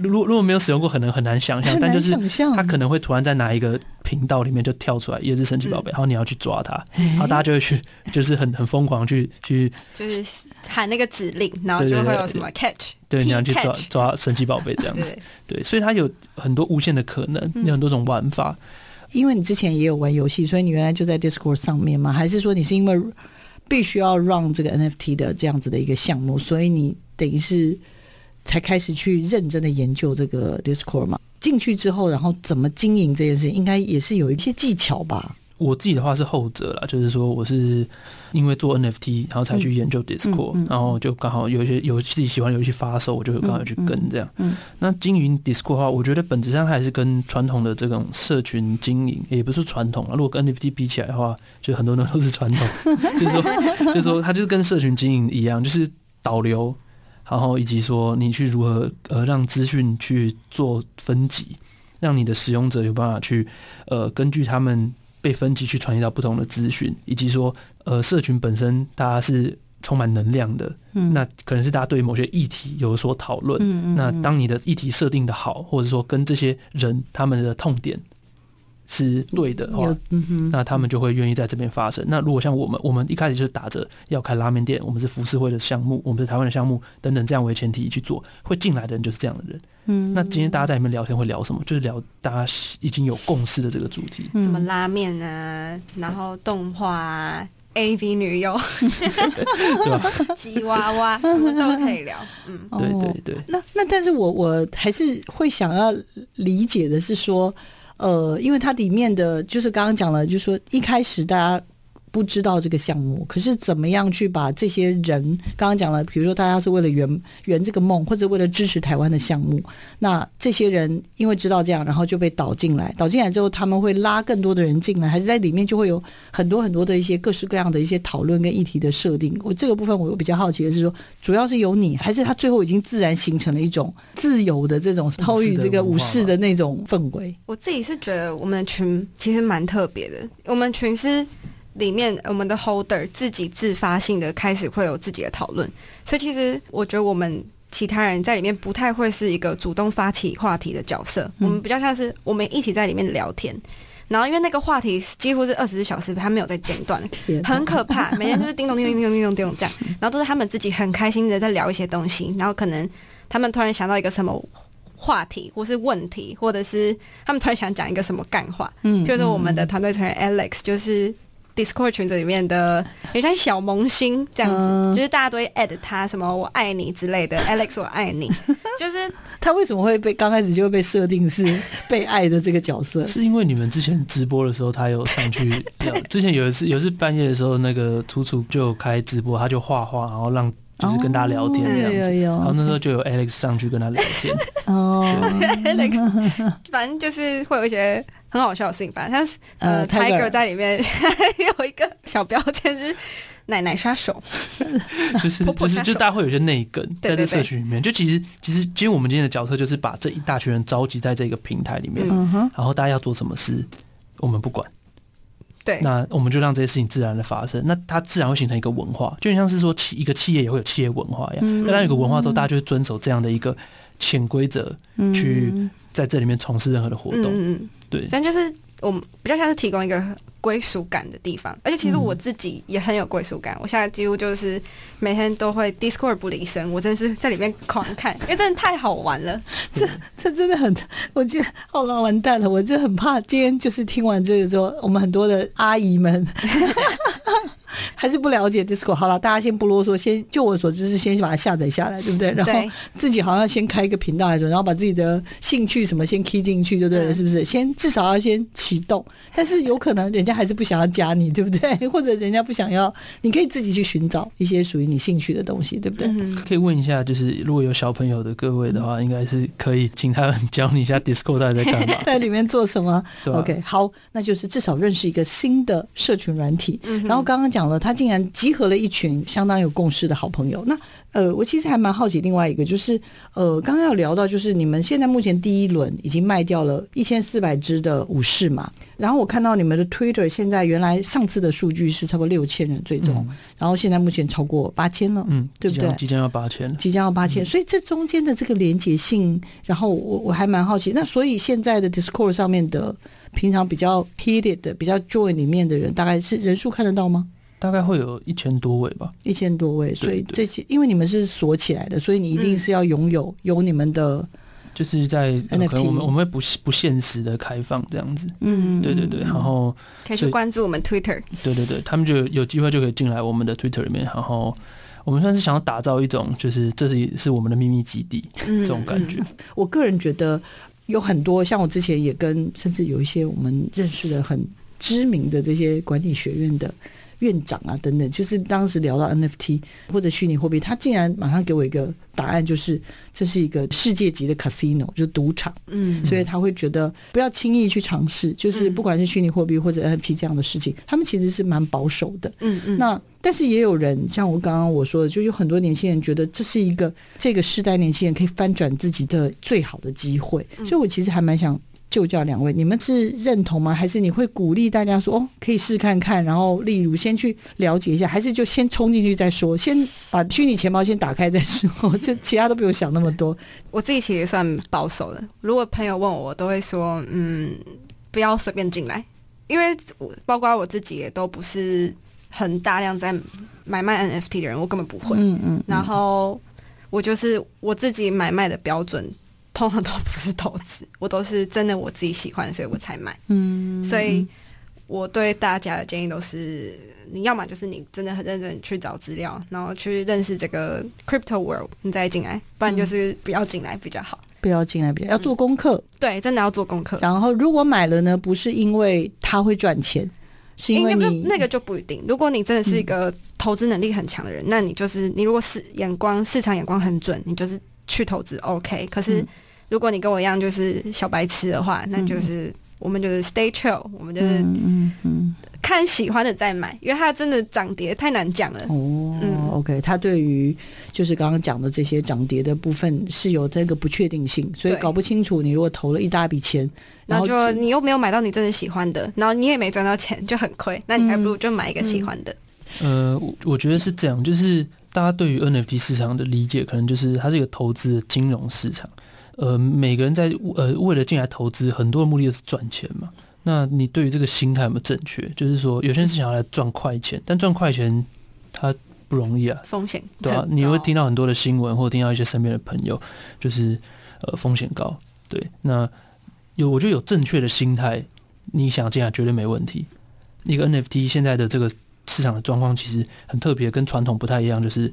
如果如果没有使用过，可能很难想象，但就是它可能会突然在哪一个频道里面就跳出来，也是神奇宝贝，然后你要去抓它，然后大家就会去，就是很很疯狂去去，就是喊那个指令，然后就会有什么 catch。对，你要去抓抓神奇宝贝这样子，对，所以它有很多无限的可能，有很多种玩法。因为你之前也有玩游戏，所以你原来就在 Discord 上面吗？还是说你是因为必须要 run 这个 NFT 的这样子的一个项目，所以你等于是才开始去认真的研究这个 Discord 嘛？进去之后，然后怎么经营这件事，应该也是有一些技巧吧？我自己的话是后者啦，就是说我是因为做 NFT，然后才去研究 Discord，、嗯嗯嗯、然后就刚好有一些有自己喜欢的游戏发售，我就刚好去跟这样。那经营 Discord 的话，我觉得本质上还是跟传统的这种社群经营，也不是传统啊。如果跟 NFT 比起来的话，就很多人都是传统，就是说，就是说，它就是跟社群经营一样，就是导流，然后以及说你去如何呃让资讯去做分级，让你的使用者有办法去呃根据他们。被分级去传递到不同的资讯，以及说，呃，社群本身大家是充满能量的，嗯，那可能是大家对于某些议题有所讨论，嗯，那当你的议题设定的好，或者说跟这些人他们的痛点。是对的话，那他们就会愿意在这边发生。那如果像我们，我们一开始就是打着要开拉面店，我们是浮世会的项目，我们是台湾的项目等等这样为前提去做，会进来的人就是这样的人。嗯，那今天大家在里面聊天会聊什么？就是聊大家已经有共识的这个主题，什么拉面啊，然后动画啊，AV 女优，对吧？吉娃娃什么都可以聊。嗯，对对对。那那但是我我还是会想要理解的是说。呃，因为它里面的就是刚刚讲了，就是说一开始大家不知道这个项目，可是怎么样去把这些人刚刚讲了，比如说大家是为了圆圆这个梦，或者为了支持台湾的项目，那这些人因为知道这样，然后就被导进来，导进来之后他们会拉更多的人进来，还是在里面就会有很多很多的一些各式各样的一些讨论跟议题的设定。我这个部分我比较好奇的是说，主要是由你，还是他最后已经自然形成了一种自由的这种超越这个武士的那种氛围？我自己是觉得我们的群其实蛮特别的，我们群是。里面我们的 holder 自己自发性的开始会有自己的讨论，所以其实我觉得我们其他人在里面不太会是一个主动发起话题的角色，嗯、我们比较像是我们一起在里面聊天，然后因为那个话题几乎是二十四小时，他没有在间断，很可怕，每天就是叮咚叮咚叮咚叮咚叮咚这样，然后都是他们自己很开心的在聊一些东西，然后可能他们突然想到一个什么话题或是问题，或者是他们突然想讲一个什么干话，嗯，就是我们的团队成员 Alex 就是。Discord 群组里面的有像小萌新这样子，嗯、就是大家都会 add 他什么“我爱你”之类的，Alex 我爱你，就是 他为什么会被刚开始就会被设定是被爱的这个角色？是因为你们之前直播的时候，他有上去，之前有一次有一次半夜的时候，那个楚楚就开直播，他就画画，然后让就是跟大家聊天这样子，然后那时候就有 Alex 上去跟他聊天。哦，Alex，反正就是会有一些。很好笑的事情，反正像是呃，Tiger 在里面 有一个小标签是奶奶杀手，就是就是就大家会有一些内梗在这社群里面。就其实其实其实我们今天的角色就是把这一大群人召集在这个平台里面，然后大家要做什么事，我们不管。对，那我们就让这些事情自然的发生，那它自然会形成一个文化，就像是说企一个企业也会有企业文化一样。那当有个文化之后，大家就会遵守这样的一个潜规则，去在这里面从事任何的活动。对，但就是我们比较像是提供一个归属感的地方，而且其实我自己也很有归属感。嗯、我现在几乎就是每天都会 Discord 不离身，我真的是在里面狂看，因为真的太好玩了。这这真的很，我觉得好了，完蛋了，我真的很怕今天就是听完这个之后，我们很多的阿姨们。还是不了解 Discord，好了，大家先不啰嗦，先就我所知是先把它下载下来，对不对？然后自己好像先开一个频道来着，然后把自己的兴趣什么先 key 进去，对不对？嗯、是不是？先至少要先启动，但是有可能人家还是不想要加你，对不对？或者人家不想要，你可以自己去寻找一些属于你兴趣的东西，对不对？嗯、可以问一下，就是如果有小朋友的各位的话，应该是可以请他们教你一下 Discord 在在干嘛，在里面做什么吧？OK，好，那就是至少认识一个新的社群软体。嗯、然后刚刚讲了，他竟然集合了一群相当有共识的好朋友。那呃，我其实还蛮好奇另外一个，就是呃，刚刚要聊到，就是你们现在目前第一轮已经卖掉了一千四百只的武士嘛。然后我看到你们的 Twitter 现在原来上次的数据是差不多六千人最终，嗯、然后现在目前超过八千了，嗯，对不对？即将要八千，即将要八千。嗯、所以这中间的这个连结性，然后我我还蛮好奇。那所以现在的 Discord 上面的平常比较 heated 的、比较 join 里面的人，大概是人数看得到吗？大概会有一千多位吧，一千多位，所以这些因为你们是锁起来的，所以你一定是要拥有有你们的，就是在 NFT，我们我们会不不限时的开放这样子，嗯，对对对，然后可以去关注我们 Twitter，对对对，他们就有机会就可以进来我们的 Twitter 里面，然后我们算是想要打造一种，就是这是是我们的秘密基地这种感觉。我个人觉得有很多，像我之前也跟甚至有一些我们认识的很。知名的这些管理学院的。院长啊，等等，就是当时聊到 NFT 或者虚拟货币，他竟然马上给我一个答案，就是这是一个世界级的 casino，就是赌场。嗯，所以他会觉得不要轻易去尝试，就是不管是虚拟货币或者 NFT 这样的事情，他们其实是蛮保守的。嗯嗯。那但是也有人像我刚刚我说的，就有很多年轻人觉得这是一个这个世代年轻人可以翻转自己的最好的机会，所以我其实还蛮想。就叫两位，你们是认同吗？还是你会鼓励大家说哦，可以试看看，然后例如先去了解一下，还是就先冲进去再说，先把虚拟钱包先打开再说，就其他都不用想那么多。我自己其实算保守的，如果朋友问我，我都会说，嗯，不要随便进来，因为我包括我自己也都不是很大量在买卖 NFT 的人，我根本不会。嗯嗯，嗯。然后我就是我自己买卖的标准。通常都不是投资，我都是真的我自己喜欢，所以我才买。嗯，所以我对大家的建议都是，你要么就是你真的很认真去找资料，然后去认识这个 crypto world，你再进来，不然就是不要进来比较好。不要进来比较要做功课，对，真的要做功课。然后如果买了呢，不是因为他会赚钱，是因为你、欸、那个就不一定。如果你真的是一个投资能力很强的人，嗯、那你就是你如果是眼光市场眼光很准，你就是去投资 OK。可是。嗯如果你跟我一样就是小白痴的话，那就是我们就是 stay chill，我们就是嗯嗯看喜欢的再买，因为它真的涨跌太难讲了。哦，嗯，OK，它对于就是刚刚讲的这些涨跌的部分是有这个不确定性，所以搞不清楚。你如果投了一大笔钱，然后就你又没有买到你真的喜欢的，然后你也没赚到钱，就很亏。那你还不如就买一个喜欢的。呃，我我觉得是这样，就是大家对于 NFT 市场的理解，可能就是它是一个投资的金融市场。呃，每个人在呃为了进来投资，很多的目的就是赚钱嘛。那你对于这个心态有没有正确？就是说，有些人是想要来赚快钱，但赚快钱他不容易啊，风险对啊，你会听到很多的新闻，或者听到一些身边的朋友，就是呃风险高。对，那有我觉得有正确的心态，你想进来绝对没问题。一个 NFT 现在的这个市场的状况其实很特别，跟传统不太一样，就是。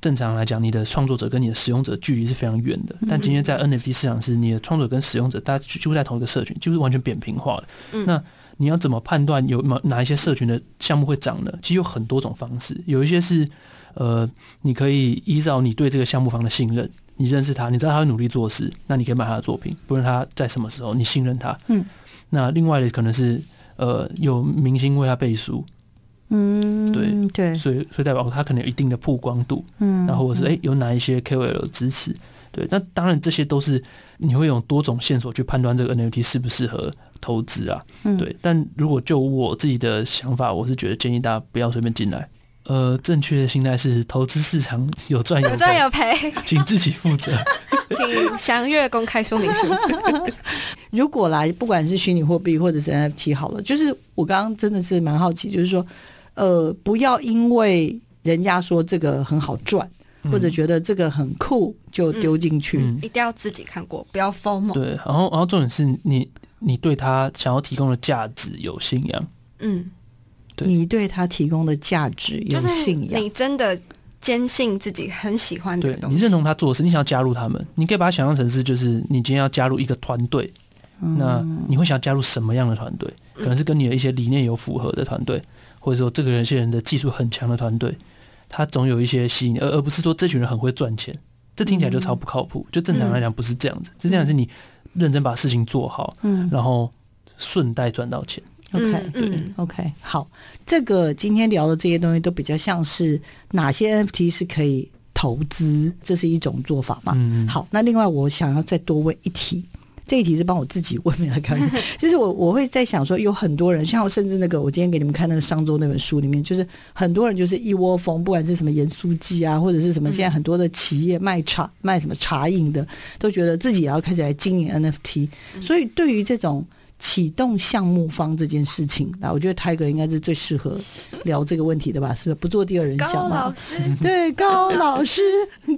正常来讲，你的创作者跟你的使用者距离是非常远的。但今天在 NFT 市场，是你的创作者跟使用者，大家几乎在同一个社群，就是完全扁平化了。那你要怎么判断有哪一些社群的项目会涨呢？其实有很多种方式，有一些是呃，你可以依照你对这个项目方的信任，你认识他，你知道他会努力做事，那你可以买他的作品，不论他在什么时候，你信任他。嗯。那另外的可能是呃，有明星为他背书。嗯，对对，所以所以代表它可能有一定的曝光度，嗯，然后或者是哎、欸、有哪一些 KOL 支持，对，那当然这些都是你会用多种线索去判断这个 NFT 适不适合投资啊，嗯，对。但如果就我自己的想法，我是觉得建议大家不要随便进来。呃，正确的心态是投资市场有赚有赚有赔，请自己负责，请详阅公开说明书。如果来，不管是虚拟货币或者是 NFT 好了，就是我刚刚真的是蛮好奇，就是说。呃，不要因为人家说这个很好赚，嗯、或者觉得这个很酷就丢进去，嗯嗯，一定要自己看过，不要 FOMO。对，然后然后重点是你你对他想要提供的价值有信仰，嗯，对，你对他提供的价值有信仰，你真的坚信自己很喜欢这个东西，对，你认同他做的事，你想要加入他们，你可以把它想象成是就是你今天要加入一个团队，嗯，那你会想要加入什么样的团队？可能是跟你的一些理念有符合的团队。或者说，这个人、些人的技术很强的团队，他总有一些吸引，而而不是说这群人很会赚钱，这听起来就超不靠谱。就正常来讲，不是这样子，这样是你认真把事情做好，嗯，然后顺带赚到钱。OK，对，OK，好，这个今天聊的这些东西都比较像是哪些 NFT 是可以投资，这是一种做法嘛？嗯，好，那另外我想要再多问一题。这一题是帮我自己问没来看，就是我我会在想说，有很多人像我，甚至那个我今天给你们看那个商周那本书里面，就是很多人就是一窝蜂，不管是什么盐酥鸡啊，或者是什么现在很多的企业卖茶卖什么茶饮的，都觉得自己也要开始来经营 NFT，所以对于这种。启动项目方这件事情，啊我觉得 Tiger 应该是最适合聊这个问题的吧？是不是？不做第二人想嘛？高老师，对，高老师，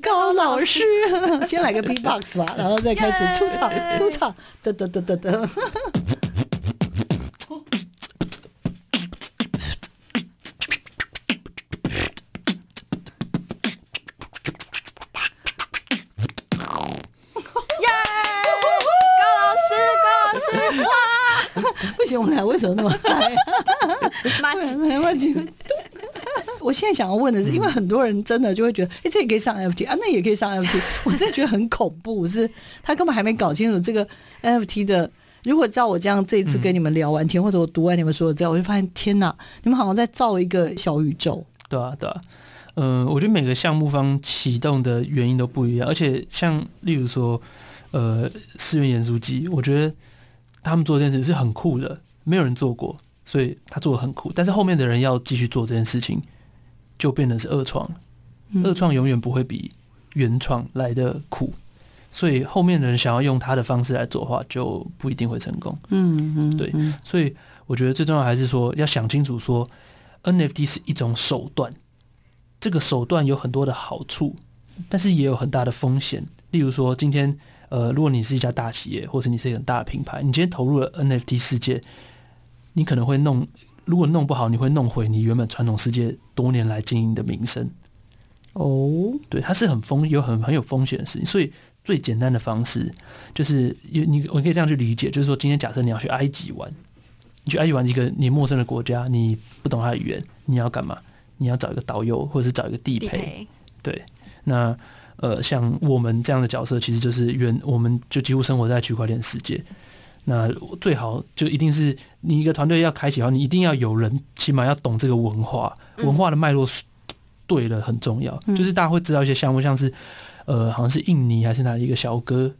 高老师，先来个 B-box 吧，然后再开始出场，出场，哒哒哒哒哒。行，我们俩为什么那么嗨？我现在想要问的是，因为很多人真的就会觉得，哎，这也可以上 FT 啊，那也可以上 FT。我真的觉得很恐怖，是他根本还没搞清楚这个 FT 的。如果照我这样这一次跟你们聊完天，或者我读完你们说的这样，我就发现天哪，你们好像在造一个小宇宙。对啊，对啊。嗯，我觉得每个项目方启动的原因都不一样，而且像例如说，呃，思源盐酥鸡，我觉得他们做这件事是很酷的，没有人做过，所以他做的很酷。但是后面的人要继续做这件事情，就变得是二创，二创永远不会比原创来的酷，所以后面的人想要用他的方式来做的话，就不一定会成功。嗯嗯，对，所以我觉得最重要还是说要想清楚，说 NFT 是一种手段。这个手段有很多的好处，但是也有很大的风险。例如说，今天呃，如果你是一家大企业，或者你是一个很大的品牌，你今天投入了 NFT 世界，你可能会弄，如果弄不好，你会弄毁你原本传统世界多年来经营的名声。哦，对，它是很风有很很有风险的事情。所以最简单的方式就是，你我可以这样去理解，就是说，今天假设你要去埃及玩，你去埃及玩一个你陌生的国家，你不懂它的语言，你要干嘛？你要找一个导游，或者是找一个地陪，地陪对。那呃，像我们这样的角色，其实就是原，我们就几乎生活在区块链世界。那最好就一定是你一个团队要开启的话，你一定要有人，起码要懂这个文化，文化的脉络对了很重要。嗯、就是大家会知道一些项目，像是呃，好像是印尼还是哪里一个小哥，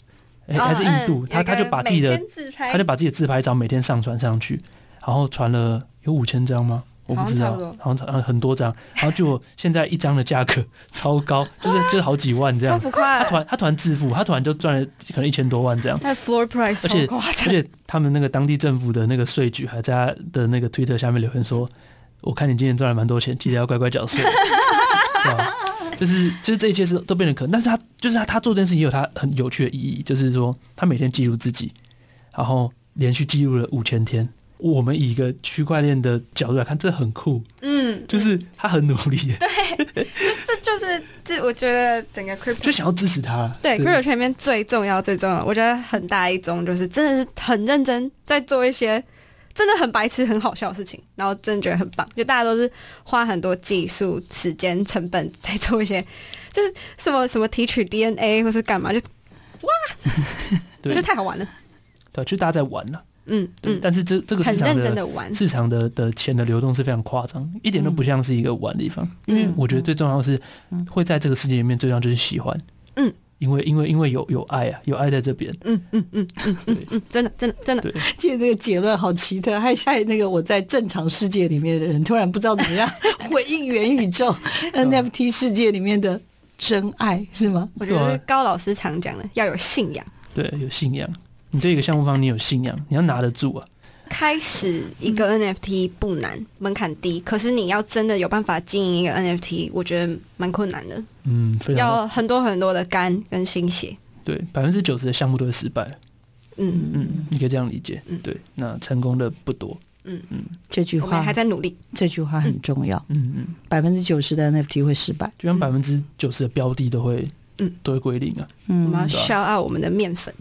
还是印度，嗯、他他就把自己的他就把自己的自拍照每天上传上去，然后传了有五千张吗？我不知道，好像很很多张，然后就现在一张的价格 超高，就是就是好几万这样。他突然他突然致富，他突然就赚了可能一千多万这样。那 floor price，而且而且他们那个当地政府的那个税局还在他的那个 Twitter 下面留言说：“我看你今年赚了蛮多钱，记得要乖乖缴税。”就是就是这一切是都变得可能，但是他就是他他做这件事情也有他很有趣的意义，就是说他每天记录自己，然后连续记录了五千天。我们以一个区块链的角度来看，这很酷。嗯，就是他很努力。对，就这就是这，我觉得整个 crypto 就想要支持他。对，crypto 圈里面最重要、最重要，我觉得很大一宗就是真的是很认真在做一些真的很白痴、很好笑的事情，然后真的觉得很棒。就大家都是花很多技术、时间、成本在做一些，就是什么什么提取 DNA 或是干嘛，就哇，这对太好玩了。对，就大家在玩了。嗯，嗯，但是这这个市场的市场的的钱的流动是非常夸张，一点都不像是一个玩的地方。因为我觉得最重要的是，会在这个世界里面最重要就是喜欢。嗯，因为因为因为有有爱啊，有爱在这边。嗯嗯嗯嗯嗯，真的真的真的。对，记得这个结论好奇特，还害那个我在正常世界里面的人突然不知道怎么样 回应元宇宙 NFT 世界里面的真爱是吗？我觉得高老师常讲的要有信仰。对，有信仰。你对一个项目方，你有信仰，你要拿得住啊。开始一个 NFT 不难，嗯、门槛低，可是你要真的有办法经营一个 NFT，我觉得蛮困难的。嗯，非常要很多很多的肝跟心血。对，百分之九十的项目都会失败。嗯嗯，你可以这样理解。嗯，对，那成功的不多。嗯嗯，这句话还在努力，这句话很重要。嗯嗯，百分之九十的 NFT 会失败，就像百分之九十的标的都会，嗯，都会归零啊。嗯，我们要 shout out 我们的面粉。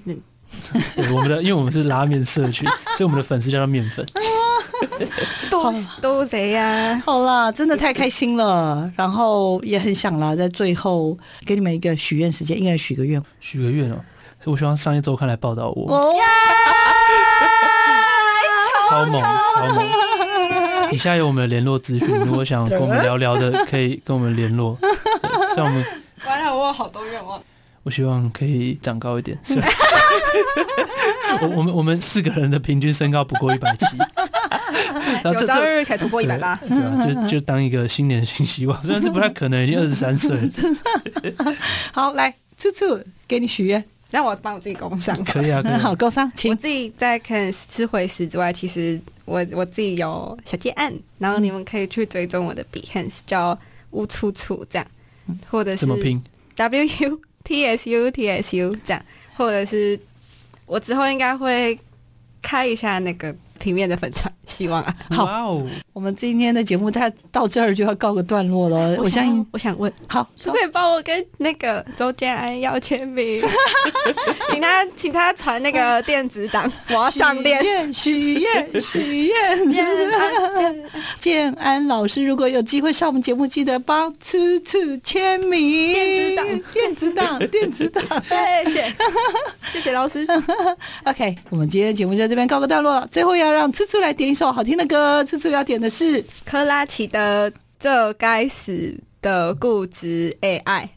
对，我们的，因为我们是拉面社群，所以我们的粉丝叫做面粉。多多贼呀！好啦，真的太开心了，然后也很想啦，在最后给你们一个许愿时间，一个人许个愿，许个愿哦。所以我希望商业周刊来报道我。哦、超猛，超猛！以下有我们的联络资讯，如果想跟我们聊聊的，可以跟我们联络。像我们，完了，我有好多愿望。我希望可以长高一点。是吧 我我们我们四个人的平均身高不过一百七，然后这朝日可以突破一百八，对啊，就就当一个新年新希望，虽然是不太可能，已经二十三岁了。好，来，处处给你许愿，让我帮我自己工商，可以啊，可以啊。好，工商，请。我自己在看吃回食之外，其实我我自己有小结案，然后你们可以去追踪我的 Behance，叫乌处处这样，或者是怎么拼？W U。T S U T S U 这样，或者是我之后应该会开一下那个平面的粉专，希望啊。好，哇哦，我们今天的节目它到这儿就要告个段落了。我相信，我想问，好，可不可以帮我跟那个周建安要签名？请他，请他传那个电子档，我要上链。许愿，许愿，建安，建安老师，如果有机会上我们节目，记得帮吃吃签名。电子档，电子档，电子档，谢谢，谢谢老师。OK，我们今天的节目就在这边告个段落了。最后要让吃吃来点一首好听的歌，吃吃要点的是克拉奇的《这该死的固执的爱》。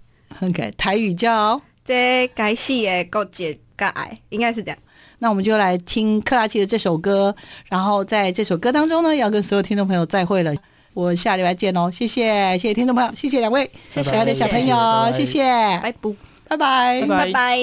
OK，台语叫“这该死的固执的爱”，应该是这样。那我们就来听克拉奇的这首歌，然后在这首歌当中呢，要跟所有听众朋友再会了。我下礼拜见哦，谢谢，谢谢听众朋友，谢谢两位，谢谢小朋友，谢谢，拜拜，拜拜，拜拜。